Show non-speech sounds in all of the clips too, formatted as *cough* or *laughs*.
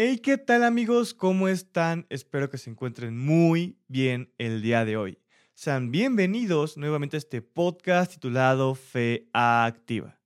Hey, ¿qué tal amigos? ¿Cómo están? Espero que se encuentren muy bien el día de hoy. Sean bienvenidos nuevamente a este podcast titulado Fe Activa.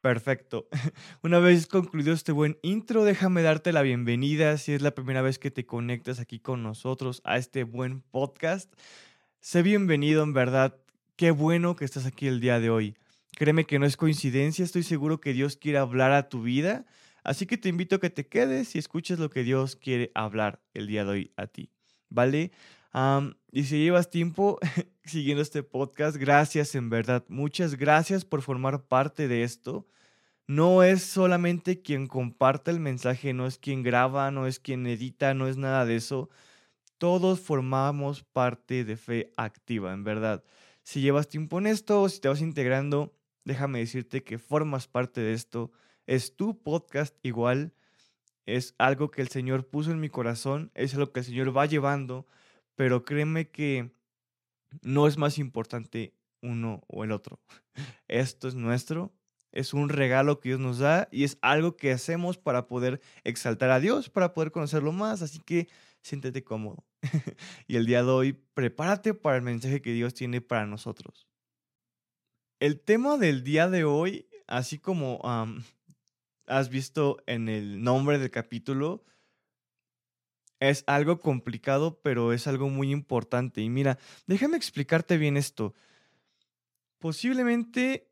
Perfecto. *laughs* Una vez concluido este buen intro, déjame darte la bienvenida si es la primera vez que te conectas aquí con nosotros a este buen podcast. Sé bienvenido, en verdad. Qué bueno que estás aquí el día de hoy. Créeme que no es coincidencia, estoy seguro que Dios quiere hablar a tu vida, así que te invito a que te quedes y escuches lo que Dios quiere hablar el día de hoy a ti. ¿Vale? y si llevas tiempo *laughs* siguiendo este podcast, gracias en verdad. Muchas gracias por formar parte de esto. No es solamente quien comparte el mensaje, no es quien graba, no es quien edita, no es nada de eso. Todos formamos parte de fe activa, en verdad. Si llevas tiempo en esto, si te vas integrando, déjame decirte que formas parte de esto. Es tu podcast igual. Es algo que el Señor puso en mi corazón, es algo que el Señor va llevando pero créeme que no es más importante uno o el otro. *laughs* Esto es nuestro, es un regalo que Dios nos da y es algo que hacemos para poder exaltar a Dios, para poder conocerlo más, así que siéntete cómodo. *laughs* y el día de hoy, prepárate para el mensaje que Dios tiene para nosotros. El tema del día de hoy, así como has visto en el nombre del capítulo, es algo complicado, pero es algo muy importante. Y mira, déjame explicarte bien esto. Posiblemente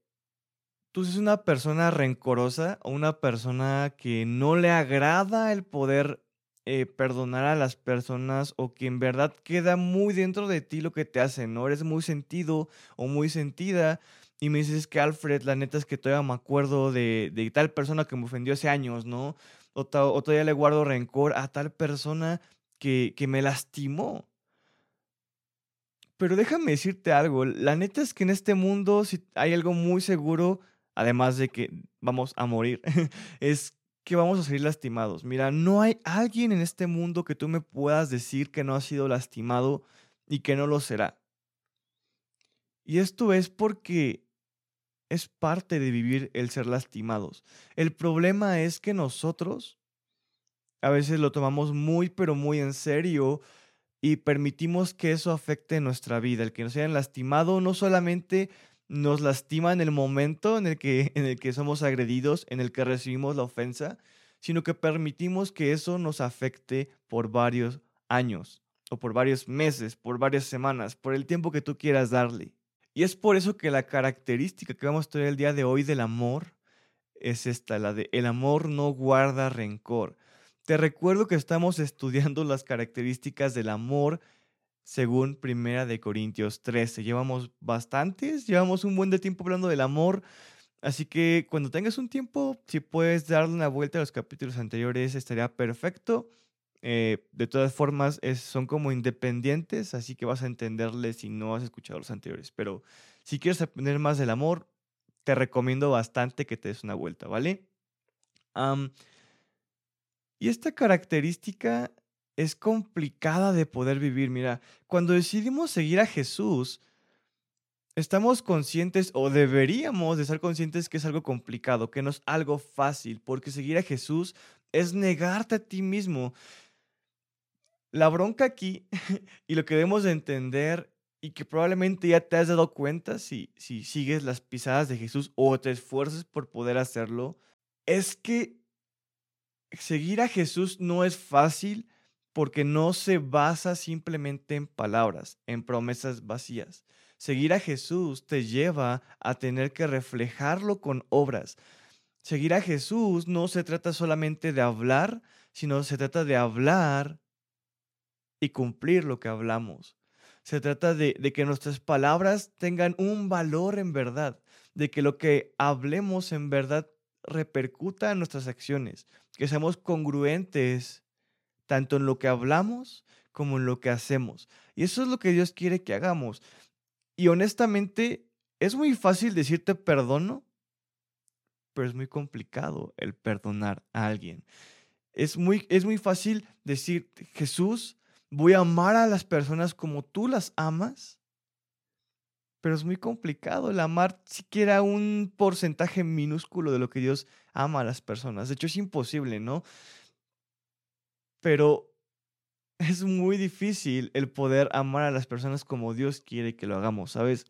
tú seas una persona rencorosa o una persona que no le agrada el poder eh, perdonar a las personas o que en verdad queda muy dentro de ti lo que te hacen, ¿no? Eres muy sentido o muy sentida y me dices que Alfred, la neta es que todavía me acuerdo de, de tal persona que me ofendió hace años, ¿no? o, todavía le guardo rencor a tal persona que, que me lastimó. Pero déjame decirte algo, la neta es que en este mundo si hay algo muy seguro, además de que vamos a morir, *laughs* es que vamos a salir lastimados. Mira, no hay alguien en este mundo que tú me puedas decir que no ha sido lastimado y que no lo será. Y esto es porque es parte de vivir el ser lastimados. El problema es que nosotros a veces lo tomamos muy, pero muy en serio y permitimos que eso afecte nuestra vida. El que nos hayan lastimado no solamente nos lastima en el momento en el que, en el que somos agredidos, en el que recibimos la ofensa, sino que permitimos que eso nos afecte por varios años o por varios meses, por varias semanas, por el tiempo que tú quieras darle. Y es por eso que la característica que vamos a tener el día de hoy del amor es esta, la de el amor no guarda rencor. Te recuerdo que estamos estudiando las características del amor según Primera de Corintios 13. Llevamos bastantes, llevamos un buen de tiempo hablando del amor, así que cuando tengas un tiempo, si puedes darle una vuelta a los capítulos anteriores, estaría perfecto. Eh, de todas formas, son como independientes, así que vas a entenderles si no has escuchado los anteriores. Pero si quieres aprender más del amor, te recomiendo bastante que te des una vuelta, ¿vale? y esta característica es complicada de poder vivir. Mira, cuando decidimos seguir a Jesús, estamos conscientes o deberíamos de estar conscientes que es algo complicado, que no es algo fácil, porque seguir a Jesús es negarte a ti mismo. La bronca aquí, *laughs* y lo que debemos de entender, y que probablemente ya te has dado cuenta si, si sigues las pisadas de Jesús o te esfuerzas por poder hacerlo, es que seguir a Jesús no es fácil porque no se basa simplemente en palabras, en promesas vacías. Seguir a Jesús te lleva a tener que reflejarlo con obras. Seguir a Jesús no se trata solamente de hablar, sino se trata de hablar y cumplir lo que hablamos. Se trata de, que nuestras palabras tengan un valor en verdad, de que lo que hablemos en verdad repercuta en nuestras acciones, que seamos congruentes tanto en lo que hablamos como en lo que hacemos. Y eso es lo que Dios quiere que hagamos. Y honestamente, es muy fácil decirte perdono, pero es muy complicado el perdonar a alguien. Es muy, es muy fácil decir, Jesús, voy a amar a las personas como tú las amas, pero es muy complicado el amar siquiera un porcentaje minúsculo de lo que Dios ama a las personas. De hecho, es imposible, ¿no? Pero *laughs* es muy difícil el poder amar a las personas como Dios quiere que lo hagamos, ¿sabes?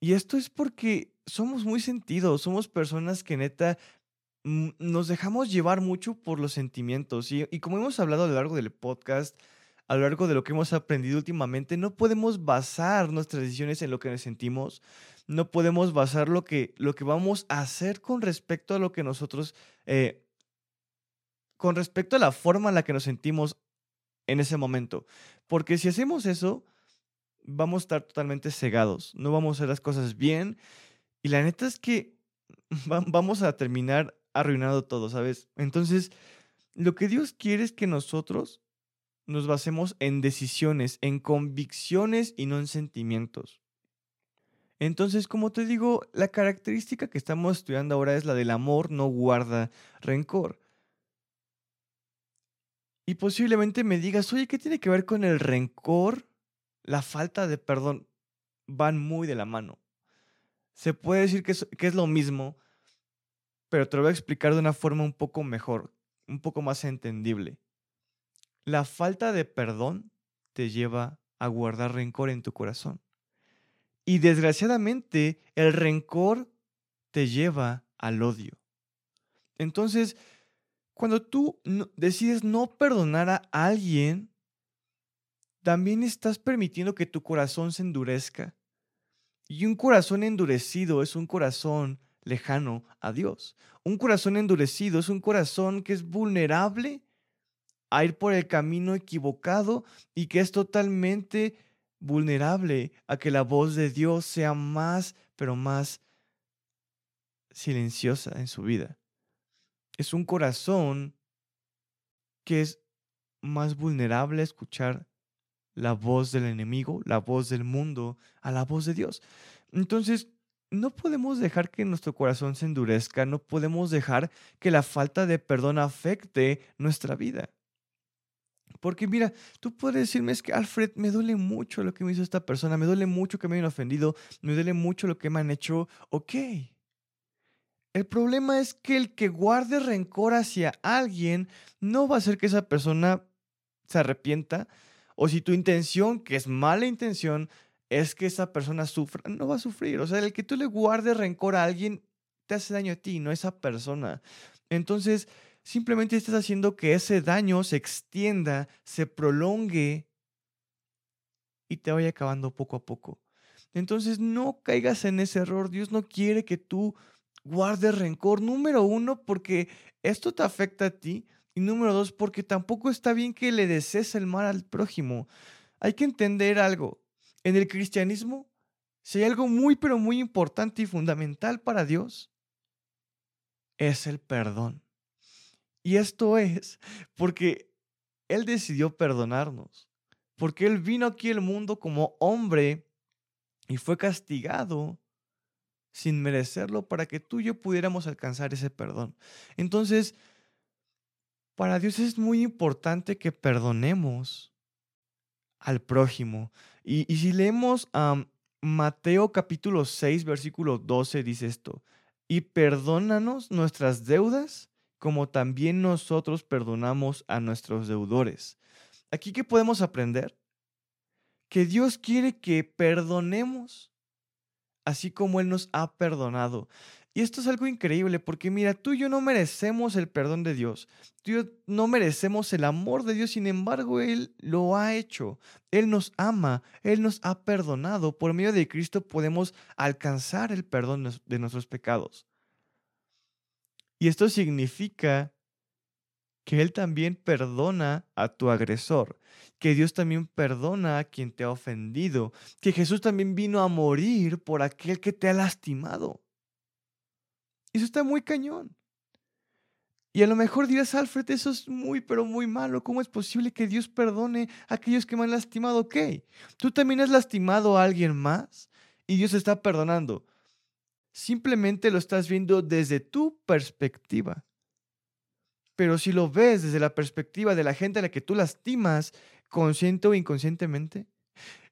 Y esto es porque somos muy sentidos, somos personas que neta mm, nos dejamos llevar mucho por los sentimientos. Y, como hemos hablado a lo largo del podcast, a lo largo de lo que hemos aprendido últimamente, no podemos basar nuestras decisiones en lo que nos sentimos. No podemos basar lo que, lo que vamos a hacer con respecto a lo que nosotros eh, con respecto a la forma en la que nos sentimos en ese momento. Porque si hacemos eso, vamos a estar totalmente cegados, no vamos a hacer las cosas bien. Y la neta es que *laughs* vamos a terminar arruinando todo, ¿sabes? Entonces, lo que Dios quiere es que nosotros nos basemos en decisiones, en convicciones y no en sentimientos. Entonces, como te digo, la característica que estamos estudiando ahora es la del amor no guarda rencor. Y posiblemente me digas, oye, ¿qué tiene que ver con el rencor? La falta de perdón van muy de la mano. Se puede decir que es, que es lo mismo, pero te lo voy a explicar de una forma un poco mejor, un poco más entendible. La falta de perdón te lleva a guardar rencor en tu corazón. Y desgraciadamente el rencor te lleva al odio. Entonces, cuando tú decides no perdonar a alguien, también estás permitiendo que tu corazón se endurezca. Y un corazón endurecido es un corazón lejano a Dios. Un corazón endurecido es un corazón que es vulnerable a ir por el camino equivocado y que es totalmente vulnerable a que la voz de Dios sea más, pero más silenciosa en su vida es un corazón que es más vulnerable a escuchar la voz del enemigo, la voz del mundo, a la voz de Dios. Entonces, no podemos dejar que nuestro corazón se endurezca, no podemos dejar que la falta de perdón afecte nuestra vida. Porque mira, tú puedes decirme es que Alfred, me duele mucho lo que me hizo esta persona, me duele mucho que me hayan ofendido, me duele mucho lo que me han hecho. Ok, el problema es que el que guarde rencor hacia alguien no va a hacer que esa persona se arrepienta. O si tu intención, que es mala intención, es que esa persona sufra, no va a sufrir. O sea, el que tú le guardes rencor a alguien te hace daño a ti, no a esa persona. Entonces, simplemente estás haciendo que ese daño se extienda, se prolongue y te vaya acabando poco a poco. Entonces, no caigas en ese error. Dios no quiere que tú guarde rencor. Número uno, porque esto te afecta a ti. Y número dos, porque tampoco está bien que le desees el mal al prójimo. Hay que entender algo. En el cristianismo, si hay algo muy, pero muy importante y fundamental para Dios, es el perdón. Y esto es porque Él decidió perdonarnos. Porque Él vino aquí al mundo como hombre y fue castigado sin merecerlo para que tú y yo pudiéramos alcanzar ese perdón. Entonces, para Dios es muy importante que perdonemos al prójimo. Y, si leemos a Mateo capítulo 6, versículo 12, dice esto, y perdónanos nuestras deudas como también nosotros perdonamos a nuestros deudores. Aquí qué podemos aprender? Que Dios quiere que perdonemos así como Él nos ha perdonado. Y esto es algo increíble porque mira, tú y yo no merecemos el perdón de Dios. Tú y yo no merecemos el amor de Dios, sin embargo, Él lo ha hecho. Él nos ama, Él nos ha perdonado. Por medio de Cristo podemos alcanzar el perdón de nuestros pecados. Y esto significa que Él también perdona a tu agresor, que Dios también perdona a quien te ha ofendido, que Jesús también vino a morir por aquel que te ha lastimado. Eso está muy cañón. Y a lo mejor dirás, Alfred, eso es muy, pero muy malo. ¿Cómo es posible que Dios perdone a aquellos que me han lastimado? Ok, tú también has lastimado a alguien más y Dios está perdonando. Simplemente lo estás viendo desde tu perspectiva. Pero si lo ves desde la perspectiva de la gente a la que tú lastimas, consciente o inconscientemente,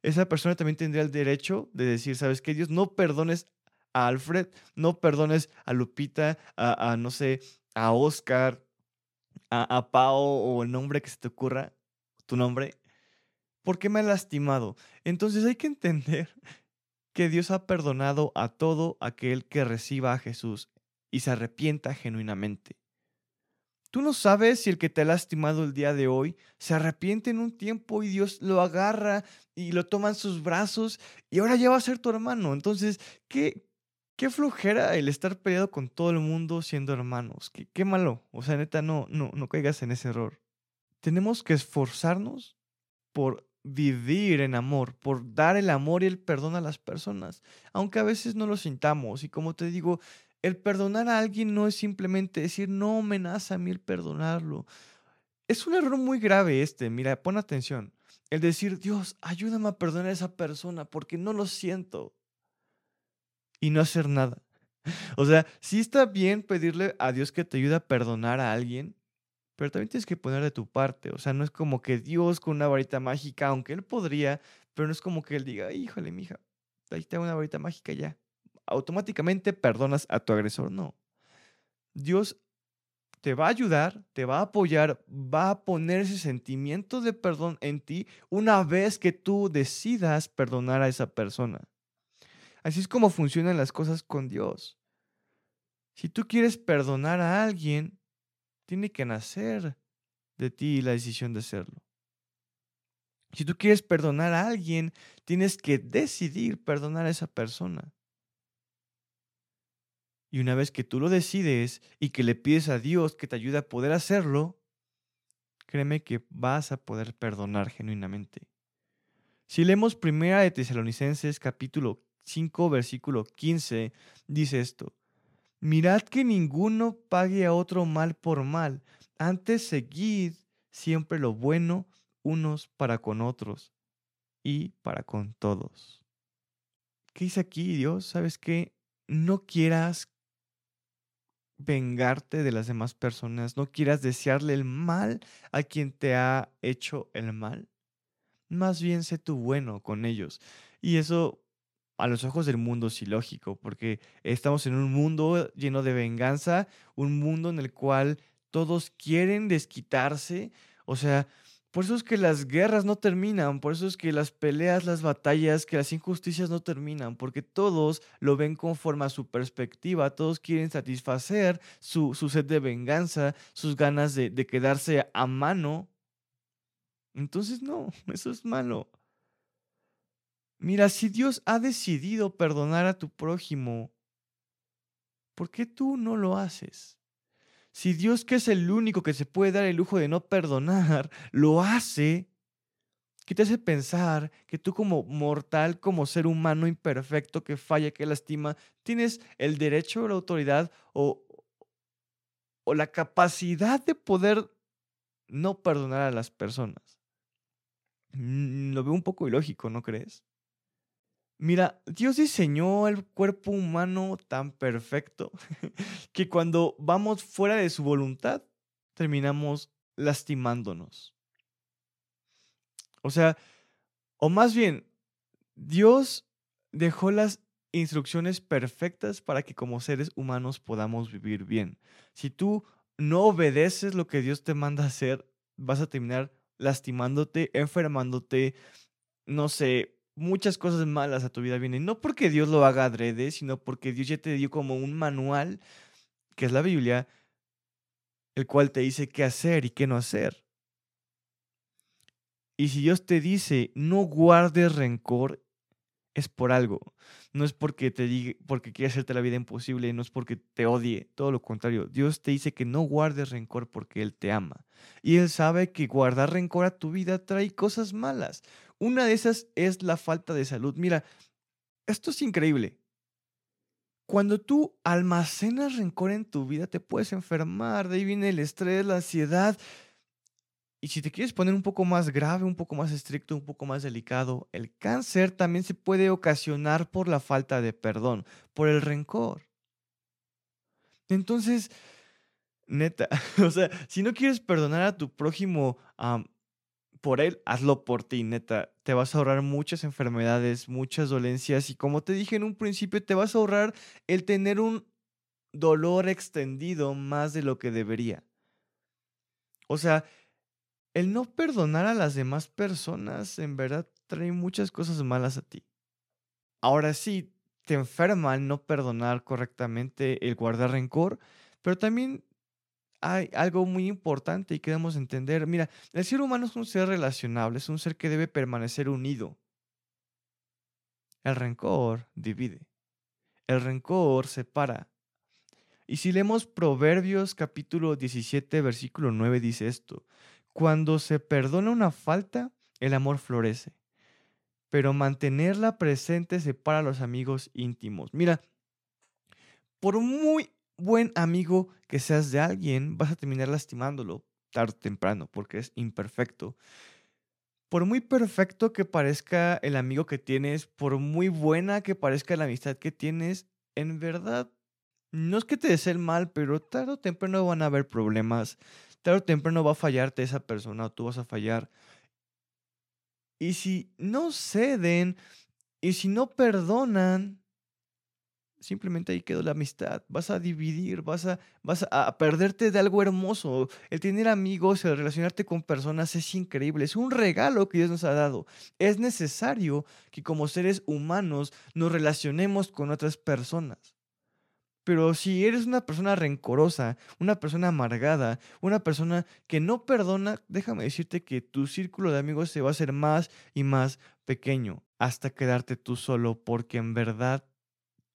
esa persona también tendría el derecho de decir, ¿sabes qué, Dios? No perdones a Alfred, no perdones a Lupita, a, no sé, a Oscar, a, a Pao o el nombre que se te ocurra, tu nombre, porque me ha lastimado. Entonces hay que entender que Dios ha perdonado a todo aquel que reciba a Jesús y se arrepienta genuinamente. Tú no sabes si el que te ha lastimado el día de hoy se arrepiente en un tiempo y Dios lo agarra y lo toma en sus brazos y ahora ya va a ser tu hermano. Entonces, ¿qué, qué flojera el estar peleado con todo el mundo siendo hermanos? Qué, qué malo. O sea, neta, no, no, no caigas en ese error. Tenemos que esforzarnos por vivir en amor, por dar el amor y el perdón a las personas, aunque a veces no lo sintamos. Y como te digo, el perdonar a alguien no es simplemente decir, no me nace a mí el perdonarlo. Es un error muy grave este, mira, pon atención. El decir, Dios, ayúdame a perdonar a esa persona porque no lo siento. Y no hacer nada. *laughs* O sea, sí está bien pedirle a Dios que te ayude a perdonar a alguien, pero también tienes que poner de tu parte. O sea, no es como que Dios con una varita mágica, aunque Él podría, pero no es como que Él diga, híjole, mija, ahí tengo una varita mágica ya automáticamente perdonas a tu agresor. No. Dios te va a ayudar, te va a apoyar, va a poner ese sentimiento de perdón en ti una vez que tú decidas perdonar a esa persona. Así es como funcionan las cosas con Dios. Si tú quieres perdonar a alguien, tiene que nacer de ti la decisión de hacerlo. Si tú quieres perdonar a alguien, tienes que decidir perdonar a esa persona. Y una vez que tú lo decides y que le pides a Dios que te ayude a poder hacerlo, créeme que vas a poder perdonar genuinamente. Si leemos primera de Tesalonicenses capítulo 5 versículo 15, dice esto: Mirad que ninguno pague a otro mal por mal, antes seguid siempre lo bueno unos para con otros y para con todos. ¿Qué dice aquí Dios? ¿Sabes qué? No quieras vengarte de las demás personas, no quieras desearle el mal a quien te ha hecho el mal. Más bien sé tú bueno con ellos. Y eso a los ojos del mundo es ilógico, porque estamos en un mundo lleno de venganza, un mundo en el cual todos quieren desquitarse. O sea, por eso es que las guerras no terminan, por eso es que las peleas, las batallas, que las injusticias no terminan, porque todos lo ven conforme a su perspectiva, todos quieren satisfacer su, sed de venganza, sus ganas de, de quedarse a mano. Entonces no, *laughs* eso es malo. Mira, si Dios ha decidido perdonar a tu prójimo, ¿por qué tú no lo haces? Si Dios, que es el único que se puede dar el lujo de no perdonar, lo hace, ¿qué te hace pensar que tú como mortal, como ser humano imperfecto que falla, que lastima, tienes el derecho, la autoridad o, o la capacidad de poder no perdonar a las personas? Mm, lo veo un poco ilógico, ¿no crees? Mira, Dios diseñó el cuerpo humano tan perfecto *laughs* que cuando vamos fuera de su voluntad, terminamos lastimándonos. O sea, o más bien, Dios dejó las instrucciones perfectas para que como seres humanos podamos vivir bien. Si tú no obedeces lo que Dios te manda hacer, vas a terminar lastimándote, enfermándote, no sé, muchas cosas malas a tu vida vienen. No porque Dios lo haga adrede, sino porque Dios ya te dio como un manual, que es la Biblia, el cual te dice qué hacer y qué no hacer. Y si Dios te dice, no guardes rencor, es por algo. No es porque te diga, porque quiere hacerte la vida imposible, no es porque te odie, todo lo contrario. Dios te dice que no guardes rencor porque Él te ama. Y Él sabe que guardar rencor a tu vida trae cosas malas. Una de esas es la falta de salud. Mira, esto es increíble. Cuando tú almacenas rencor en tu vida, te puedes enfermar. De ahí viene el estrés, la ansiedad. y si te quieres poner un poco más grave, un poco más estricto, un poco más delicado, el cáncer también se puede ocasionar por la falta de perdón, por el rencor. Entonces, neta, *laughs* o sea, si no quieres perdonar a tu prójimo por él, hazlo por ti, neta. Te vas a ahorrar muchas enfermedades, muchas dolencias y como te dije en un principio, te vas a ahorrar el tener un dolor extendido más de lo que debería. O sea, el no perdonar a las demás personas en verdad trae muchas cosas malas a ti. Ahora sí, te enferma el no perdonar correctamente, el guardar rencor, pero también hay algo muy importante y que debemos entender. Mira, el ser humano es un ser relacionable, es un ser que debe permanecer unido. El rencor divide. El rencor separa. Y si leemos Proverbios capítulo 17, versículo 9, dice esto, cuando se perdona una falta, el amor florece, pero mantenerla presente separa a los amigos íntimos. Mira, por muy buen amigo que seas de alguien, vas a terminar lastimándolo tarde o temprano, porque es imperfecto. Por muy perfecto que parezca el amigo que tienes, por muy buena que parezca la amistad que tienes, en verdad, no es que te desee el mal, pero tarde o temprano van a haber problemas tarde o temprano va a fallarte esa persona o tú vas a fallar. Y si no ceden y si no perdonan, simplemente ahí quedó la amistad. Vas a dividir, vas a, vas a perderte de algo hermoso. El tener amigos, el relacionarte con personas es increíble. Es un regalo que Dios nos ha dado. Es necesario que como seres humanos nos relacionemos con otras personas. Pero si eres una persona rencorosa, una persona amargada, una persona que no perdona, déjame decirte que tu círculo de amigos se va a hacer más y más pequeño hasta quedarte tú solo, porque en verdad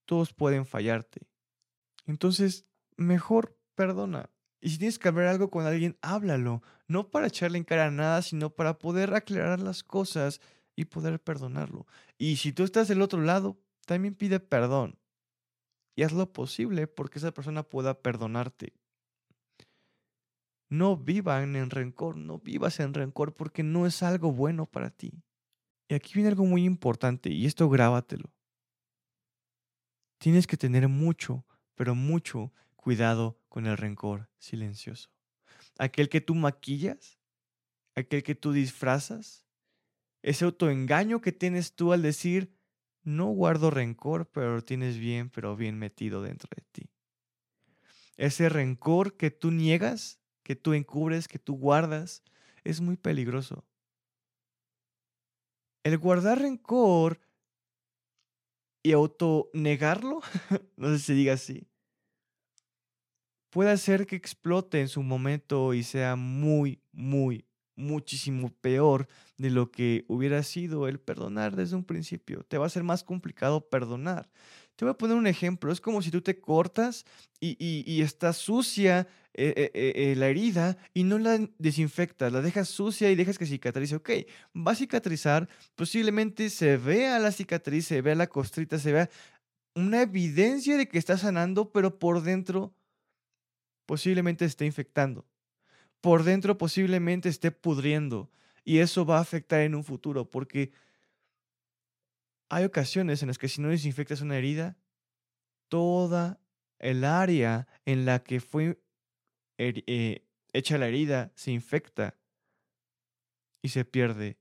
todos pueden fallarte. Entonces, mejor perdona. Y si tienes que hablar algo con alguien, háblalo. No para echarle en cara nada, sino para poder aclarar las cosas y poder perdonarlo. Y si tú estás del otro lado, también pide perdón y haz lo posible porque esa persona pueda perdonarte. No vivan en rencor, no vivas en rencor porque no es algo bueno para ti. Y aquí viene algo muy importante y esto grábatelo. Tienes que tener mucho, pero mucho cuidado con el rencor silencioso. Aquel que tú maquillas, aquel que tú disfrazas, ese autoengaño que tienes tú al decir, no guardo rencor, pero tienes bien, pero bien metido dentro de ti. Ese rencor que tú niegas, que tú encubres, que tú guardas, es muy peligroso. El guardar rencor y autonegarlo, *laughs* no sé si diga así, puede hacer que explote en su momento y sea muy, muy, muchísimo peor de lo que hubiera sido el perdonar desde un principio. Te va a ser más complicado perdonar. Te voy a poner un ejemplo. Es como si tú te cortas y, y, está sucia eh, eh, eh, la herida y no la desinfectas, la dejas sucia y dejas que cicatrice. Ok, va a cicatrizar, posiblemente se vea la cicatriz, se vea la costrita, se vea una evidencia de que está sanando, pero por dentro posiblemente esté infectando por dentro posiblemente esté pudriendo y eso va a afectar en un futuro porque hay ocasiones en las que si no desinfectas una herida, toda el área en la que fue eh, hecha la herida se infecta y se pierde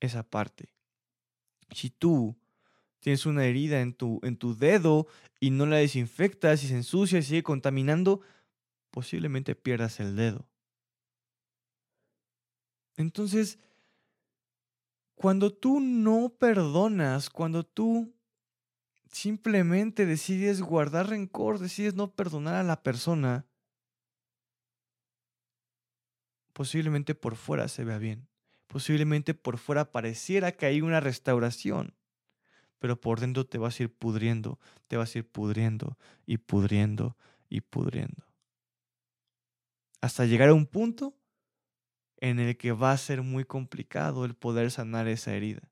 esa parte. Si tú tienes una herida en tu, en tu dedo y no la desinfectas y se ensucia y sigue contaminando, posiblemente pierdas el dedo. Entonces, cuando tú no perdonas, cuando tú simplemente decides guardar rencor, decides no perdonar a la persona, posiblemente por fuera se vea bien, posiblemente por fuera pareciera que hay una restauración, pero por dentro te vas a ir pudriendo, te vas a ir pudriendo y pudriendo y pudriendo. Hasta llegar a un punto en el que va a ser muy complicado el poder sanar esa herida.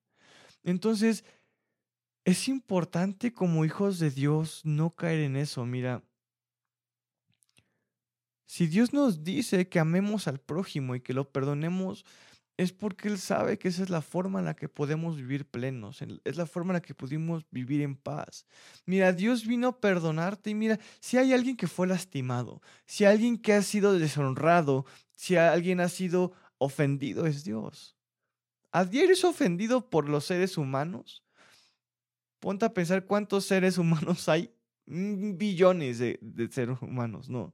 Entonces, es importante como hijos de Dios no caer en eso. Mira, Si Dios nos dice que amemos al prójimo y que lo perdonemos, es porque Él sabe que esa es la forma en la que podemos vivir plenos, es la forma en la que pudimos vivir en paz. Mira, Dios vino a perdonarte y mira, si hay alguien que fue lastimado, si hay alguien que ha sido deshonrado, si alguien ha sido ofendido, es Dios. ¿A diario es ofendido por los seres humanos? Ponte a pensar cuántos seres *laughs* humanos hay. Mm, billones de, de seres humanos, ¿no?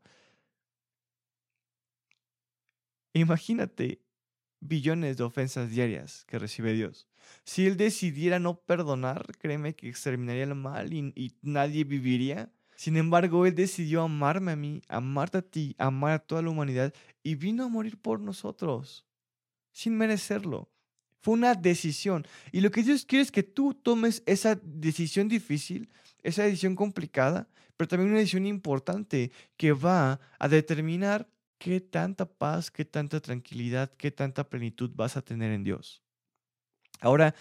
Imagínate billones de ofensas diarias que recibe Dios. Si Él decidiera no perdonar, créeme que exterminaría el mal y, nadie viviría. Sin embargo, Él decidió amarme a mí, amarte a ti, amar a toda la humanidad y vino a morir por nosotros, sin merecerlo. Fue una decisión. Y lo que Dios quiere es que tú tomes esa decisión difícil, esa decisión complicada, pero también una decisión importante que va a determinar qué tanta paz, qué tanta tranquilidad, qué tanta plenitud vas a tener en Dios. Ahora,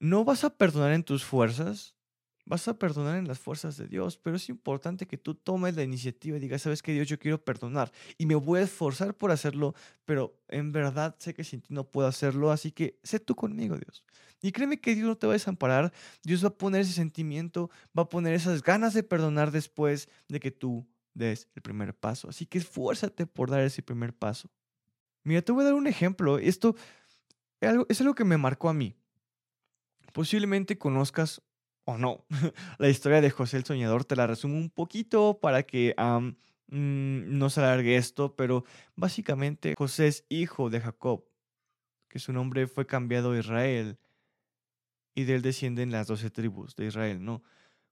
no vas a perdonar en tus fuerzas, vas a perdonar en las fuerzas de Dios, pero es importante que tú tomes la iniciativa y digas, sabes que Dios, yo quiero perdonar y me voy a esforzar por hacerlo, pero en verdad sé que sin ti no puedo hacerlo, así que sé tú conmigo, Dios. Y créeme que Dios no te va a desamparar, Dios va a poner ese sentimiento, va a poner esas ganas de perdonar después de que tú des el primer paso. Así que esfuérzate por dar ese primer paso. Mira, te voy a dar un ejemplo. Esto es algo, es algo que me marcó a mí. Posiblemente conozcas o no *laughs* la historia de José el Soñador. Te la resumo un poquito para que mm, no se alargue esto, pero básicamente José es hijo de Jacob, que su nombre fue cambiado a Israel y de él descienden las doce tribus de Israel, ¿no?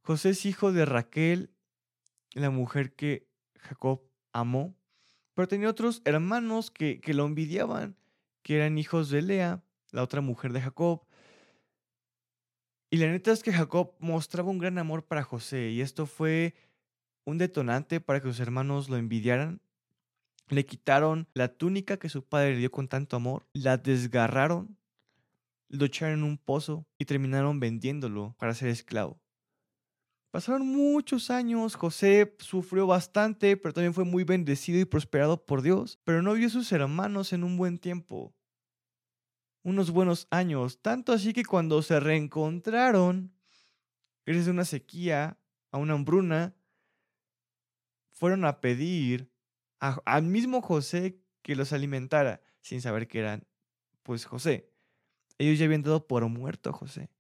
José es hijo de Raquel la mujer que Jacob amó, pero tenía otros hermanos que, que lo envidiaban, que eran hijos de Lea, la otra mujer de Jacob. Y la neta es que Jacob mostraba un gran amor para José y esto fue un detonante para que sus hermanos lo envidiaran. Le quitaron la túnica que su padre le dio con tanto amor, la desgarraron, lo echaron en un pozo y terminaron vendiéndolo para ser esclavo. Pasaron muchos años, José sufrió bastante, pero también fue muy bendecido y prosperado por Dios, pero no vio a sus hermanos en un buen tiempo, unos buenos años, tanto así que cuando se reencontraron, gracias a una sequía, a una hambruna, fueron a pedir al mismo José que los alimentara, sin saber que eran, pues, José. Ellos ya habían dado por muerto a José.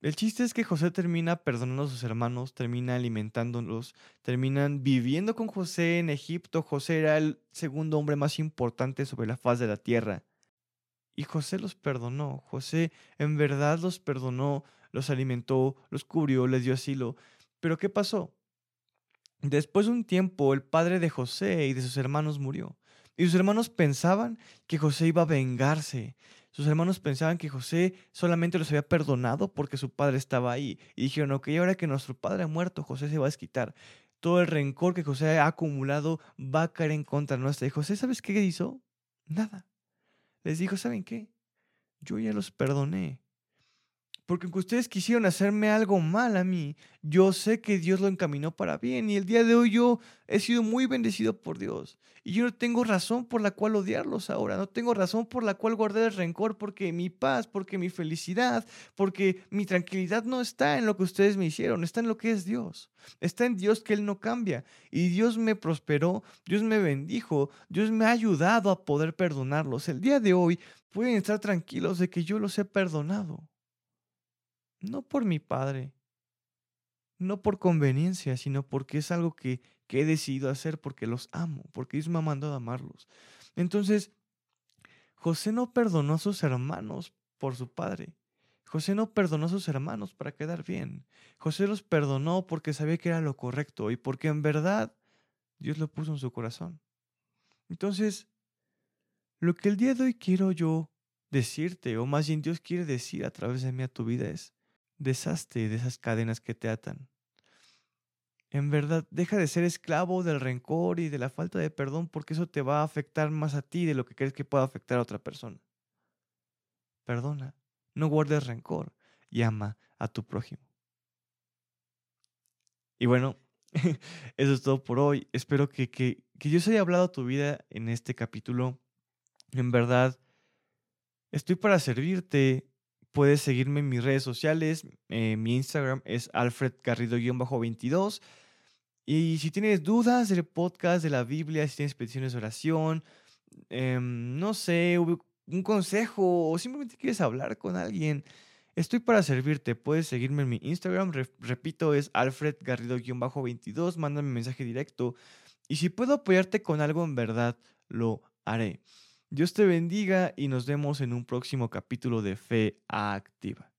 El chiste es que José termina perdonando a sus hermanos, termina alimentándolos, terminan viviendo con José en Egipto. José era el segundo hombre más importante sobre la faz de la tierra. Y José los perdonó. José en verdad los perdonó, los alimentó, los cubrió, les dio asilo. Pero ¿qué pasó? Después de un tiempo, el padre de José y de sus hermanos murió. Y sus hermanos pensaban que José iba a vengarse, sus hermanos pensaban que José solamente los había perdonado porque su padre estaba ahí. Y dijeron, ok, ahora que nuestro padre ha muerto, José se va a desquitar. Todo el rencor que José ha acumulado va a caer en contra nuestra. Y José, ¿sabes qué hizo? Nada. Les dijo, ¿saben qué? Yo ya los perdoné. Porque aunque ustedes quisieron hacerme algo mal a mí, yo sé que Dios lo encaminó para bien. Y el día de hoy yo he sido muy bendecido por Dios. Y yo no tengo razón por la cual odiarlos ahora. No tengo razón por la cual guardar el rencor. Porque mi paz, porque mi felicidad, porque mi tranquilidad no está en lo que ustedes me hicieron. Está en lo que es Dios. Está en Dios que Él no cambia. Y Dios me prosperó. Dios me bendijo. Dios me ha ayudado a poder perdonarlos. El día de hoy pueden estar tranquilos de que yo los he perdonado. No por mi padre, no por conveniencia, sino porque es algo que, que he decidido hacer porque los amo, porque Dios me ha mandado a amarlos. Entonces, José no perdonó a sus hermanos por su padre. José no perdonó a sus hermanos para quedar bien. José los perdonó porque sabía que era lo correcto y porque en verdad Dios lo puso en su corazón. Entonces, lo que el día de hoy quiero yo decirte, o más bien Dios quiere decir a través de mí a tu vida es, deshazte de esas cadenas que te atan. En verdad, deja de ser esclavo del rencor y de la falta de perdón porque eso te va a afectar más a ti de lo que crees que pueda afectar a otra persona. Perdona, no guardes rencor y ama a tu prójimo. Y bueno, *laughs* eso es todo por hoy. Espero que, que, que Dios haya hablado tu vida en este capítulo. En verdad, estoy para servirte. Puedes seguirme en mis redes sociales. Eh, mi Instagram es alfredgarrido-22. Y si tienes dudas del podcast, de la Biblia, si tienes peticiones de oración, em, no sé, un consejo o simplemente quieres hablar con alguien, estoy para servirte. Puedes seguirme en mi Instagram. repito, es alfredgarrido-22. Mándame un mensaje directo. Y si puedo apoyarte con algo en verdad, lo haré. Dios te bendiga y nos vemos en un próximo capítulo de Fe Activa.